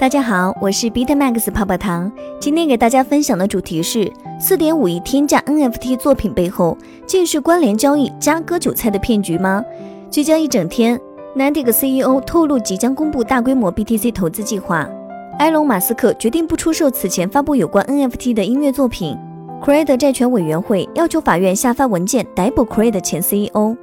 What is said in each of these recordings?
大家好，我是 Bitmax 泡泡糖。今天给大家分享的主题是四点五亿天价 NFT 作品背后，竟是关联交易加割韭菜的骗局吗？聚焦一整天 n a n d i c CEO 透露即将公布大规模 BTC 投资计划。埃隆·马斯克决定不出售此前发布有关 NFT 的音乐作品。c r e d 债权委员会要求法院下发文件逮捕 c r e d 前 CEO。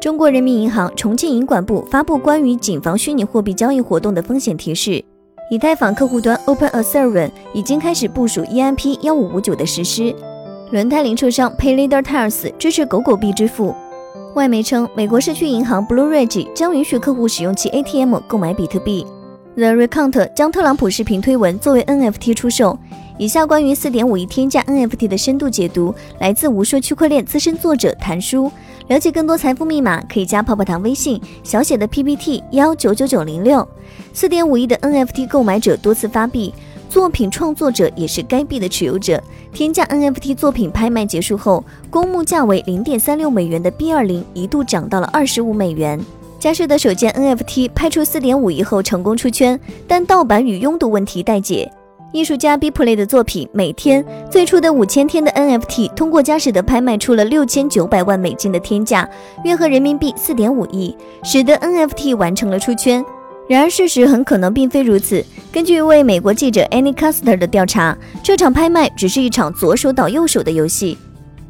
中国人民银行重庆银管部发布关于谨防虚拟货币交易活动的风险提示。以太坊客户端 Open a s e r e n 已经开始部署 EMP 幺五五九的实施。轮胎零售商 paylader Tires 支持狗狗币支付。外媒称，美国社区银行 Blue Ridge 将允许客户使用其 ATM 购买比特币。The Recount 将特朗普视频推文作为 NFT 出售。以下关于四点五亿天价 NFT 的深度解读，来自无数区块链资深作者谭叔。了解更多财富密码，可以加泡泡糖微信小写的 PPT 幺九九九零六。四点五亿的 NFT 购买者多次发币，作品创作者也是该币的持有者。天价 NFT 作品拍卖结束后，公募价为零点三六美元的 B 二零一度涨到了二十五美元。佳士得首件 NFT 拍出四点五亿后成功出圈，但盗版与拥堵问题待解。艺术家 Bplay 的作品《每天》最初的五千天的 NFT 通过佳士得拍卖出了六千九百万美金的天价，约合人民币四点五亿，使得 NFT 完成了出圈。然而，事实很可能并非如此。根据一位美国记者 Annie Custer 的调查，这场拍卖只是一场左手倒右手的游戏。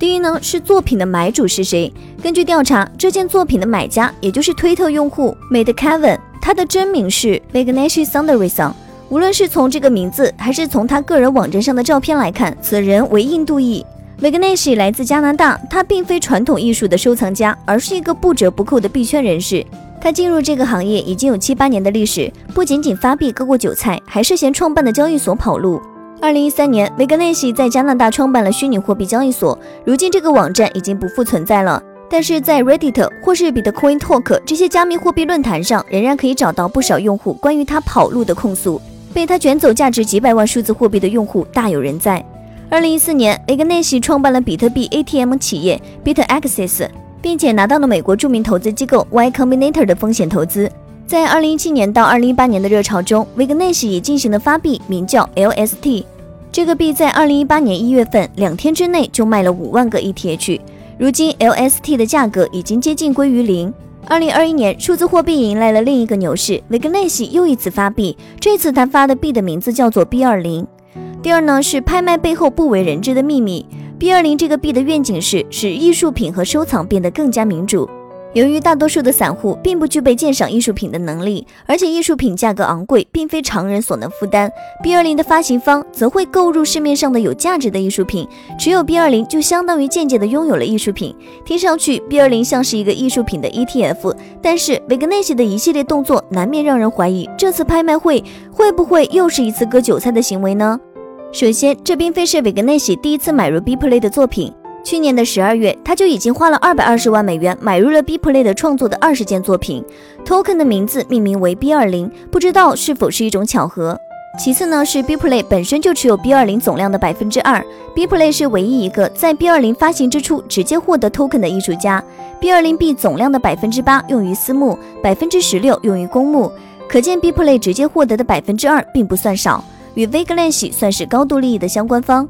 第一呢，是作品的买主是谁？根据调查，这件作品的买家也就是推特用户 Made Kevin，他的真名是 Vignesh Sundaresan。无论是从这个名字，还是从他个人网站上的照片来看，此人为印度裔。Vignesh 来自加拿大，他并非传统艺术的收藏家，而是一个不折不扣的币圈人士。他进入这个行业已经有七八年的历史，不仅仅发币割过韭菜，还涉嫌创办的交易所跑路。二零一三年，维格内西在加拿大创办了虚拟货币交易所，如今这个网站已经不复存在了。但是在 Reddit 或是 Bitcoin Talk 这些加密货币论坛上，仍然可以找到不少用户关于他跑路的控诉。被他卷走价值几百万数字货币的用户大有人在。二零一四年，维格内西创办了比特币 ATM 企业 BitAccess。并且拿到了美国著名投资机构 Y Combinator 的风险投资。在二零一七年到二零一八年的热潮中，Vignesh 也进行了发币，名叫 LST。这个币在二零一八年一月份两天之内就卖了五万个 ETH。如今 LST 的价格已经接近归于零。二零二一年，数字货币迎来了另一个牛市，Vignesh 又一次发币，这次他发的币的名字叫做 B 二零。第二呢是拍卖背后不为人知的秘密。B 二零这个币的愿景是使艺术品和收藏变得更加民主。由于大多数的散户并不具备鉴赏艺术品的能力，而且艺术品价格昂贵，并非常人所能负担。B 二零的发行方则会购入市面上的有价值的艺术品，持有 B 二零就相当于间接的拥有了艺术品。听上去 B 二零像是一个艺术品的 ETF，但是维格内西的一系列动作难免让人怀疑，这次拍卖会会不会又是一次割韭菜的行为呢？首先，这并非是韦格内西第一次买入 Bplay 的作品。去年的十二月，他就已经花了二百二十万美元买入了 Bplay 的创作的二十件作品。Token 的名字命名为 B 二零，不知道是否是一种巧合。其次呢，是 Bplay 本身就持有 B 二零总量的百分之二。Bplay 是唯一一个在 B 二零发行之初直接获得 Token 的艺术家。B 二零 B 总量的百分之八用于私募，百分之十六用于公募，可见 Bplay 直接获得的百分之二并不算少。与 v i g l a n c 算是高度利益的相关方。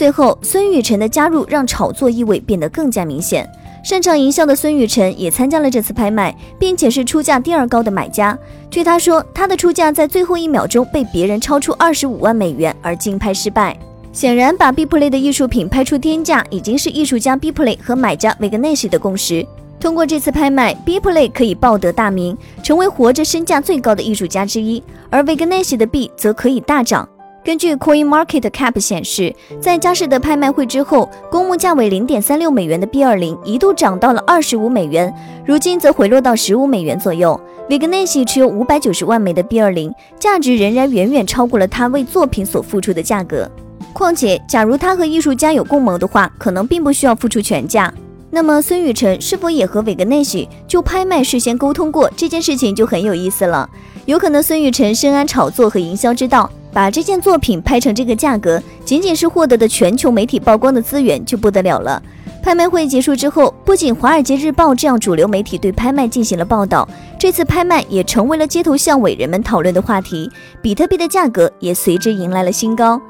最后，孙雨晨的加入让炒作意味变得更加明显。擅长营销的孙雨晨也参加了这次拍卖，并且是出价第二高的买家。据他说，他的出价在最后一秒钟被别人超出二十五万美元而竞拍失败。显然，把 Bplay 的艺术品拍出天价，已经是艺术家 Bplay 和买家 v i g l a n c 的共识。通过这次拍卖，Bplay 可以报得大名，成为活着身价最高的艺术家之一，而 Vignesh 的币则可以大涨。根据 Coin Market Cap 显示，在佳士得拍卖会之后，公募价为零点三六美元的 B 二零一度涨到了二十五美元，如今则回落到十五美元左右。Vignesh 持有五百九十万枚的 B 二零，价值仍然远远超过了他为作品所付出的价格。况且，假如他和艺术家有共谋的话，可能并不需要付出全价。那么孙雨晨是否也和韦格内西就拍卖事先沟通过这件事情就很有意思了。有可能孙雨晨深谙炒作和营销之道，把这件作品拍成这个价格，仅仅是获得的全球媒体曝光的资源就不得了了。拍卖会结束之后，不仅《华尔街日报》这样主流媒体对拍卖进行了报道，这次拍卖也成为了街头巷尾人们讨论的话题，比特币的价格也随之迎来了新高。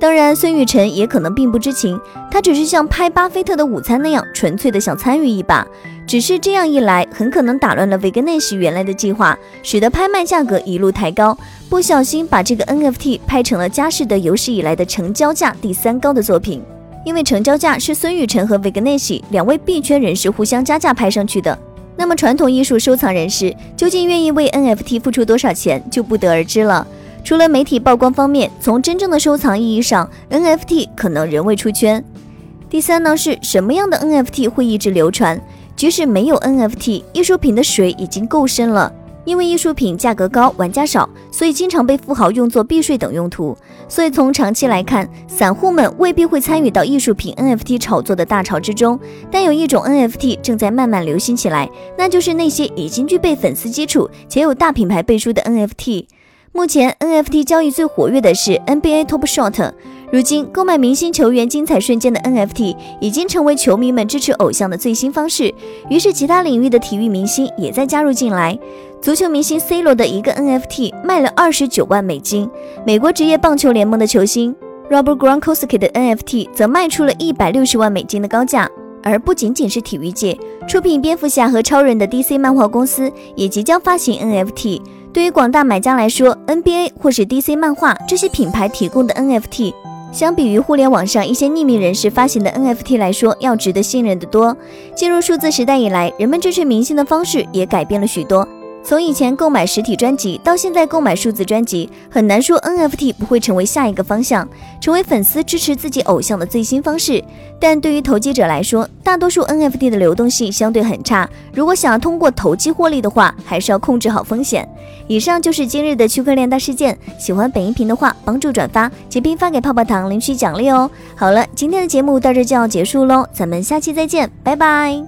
当然，孙雨晨也可能并不知情，他只是像拍巴菲特的午餐那样，纯粹的想参与一把。只是这样一来，很可能打乱了维格内什原来的计划，使得拍卖价格一路抬高，不小心把这个 NFT 拍成了佳士得有史以来的成交价第三高的作品。因为成交价是孙雨晨和维格内西两位币圈人士互相加价拍上去的，那么传统艺术收藏人士究竟愿意为 NFT 付出多少钱，就不得而知了。除了媒体曝光方面，从真正的收藏意义上，NFT 可能仍未出圈。第三呢，是什么样的 NFT 会一直流传？即使没有 NFT，艺术品的水已经够深了。因为艺术品价格高，玩家少，所以经常被富豪用作避税等用途。所以从长期来看，散户们未必会参与到艺术品 NFT 炒作的大潮之中。但有一种 NFT 正在慢慢流行起来，那就是那些已经具备粉丝基础且有大品牌背书的 NFT。目前 NFT 交易最活跃的是 NBA Top Shot。如今，购买明星球员精彩瞬间的 NFT 已经成为球迷们支持偶像的最新方式。于是，其他领域的体育明星也在加入进来。足球明星 C 罗的一个 NFT 卖了二十九万美金，美国职业棒球联盟的球星 Robert Gronkowski 的 NFT 则卖出了一百六十万美金的高价。而不仅仅是体育界，出品蝙蝠侠和超人的 DC 漫画公司也即将发行 NFT。对于广大买家来说，NBA 或是 DC 漫画这些品牌提供的 NFT，相比于互联网上一些匿名人士发行的 NFT 来说，要值得信任的多。进入数字时代以来，人们追随明星的方式也改变了许多。从以前购买实体专辑到现在购买数字专辑，很难说 NFT 不会成为下一个方向，成为粉丝支持自己偶像的最新方式。但对于投机者来说，大多数 NFT 的流动性相对很差，如果想要通过投机获利的话，还是要控制好风险。以上就是今日的区块链大事件，喜欢本音频的话，帮助转发截屏发给泡泡糖领取奖励哦。好了，今天的节目到这就要结束喽，咱们下期再见，拜拜。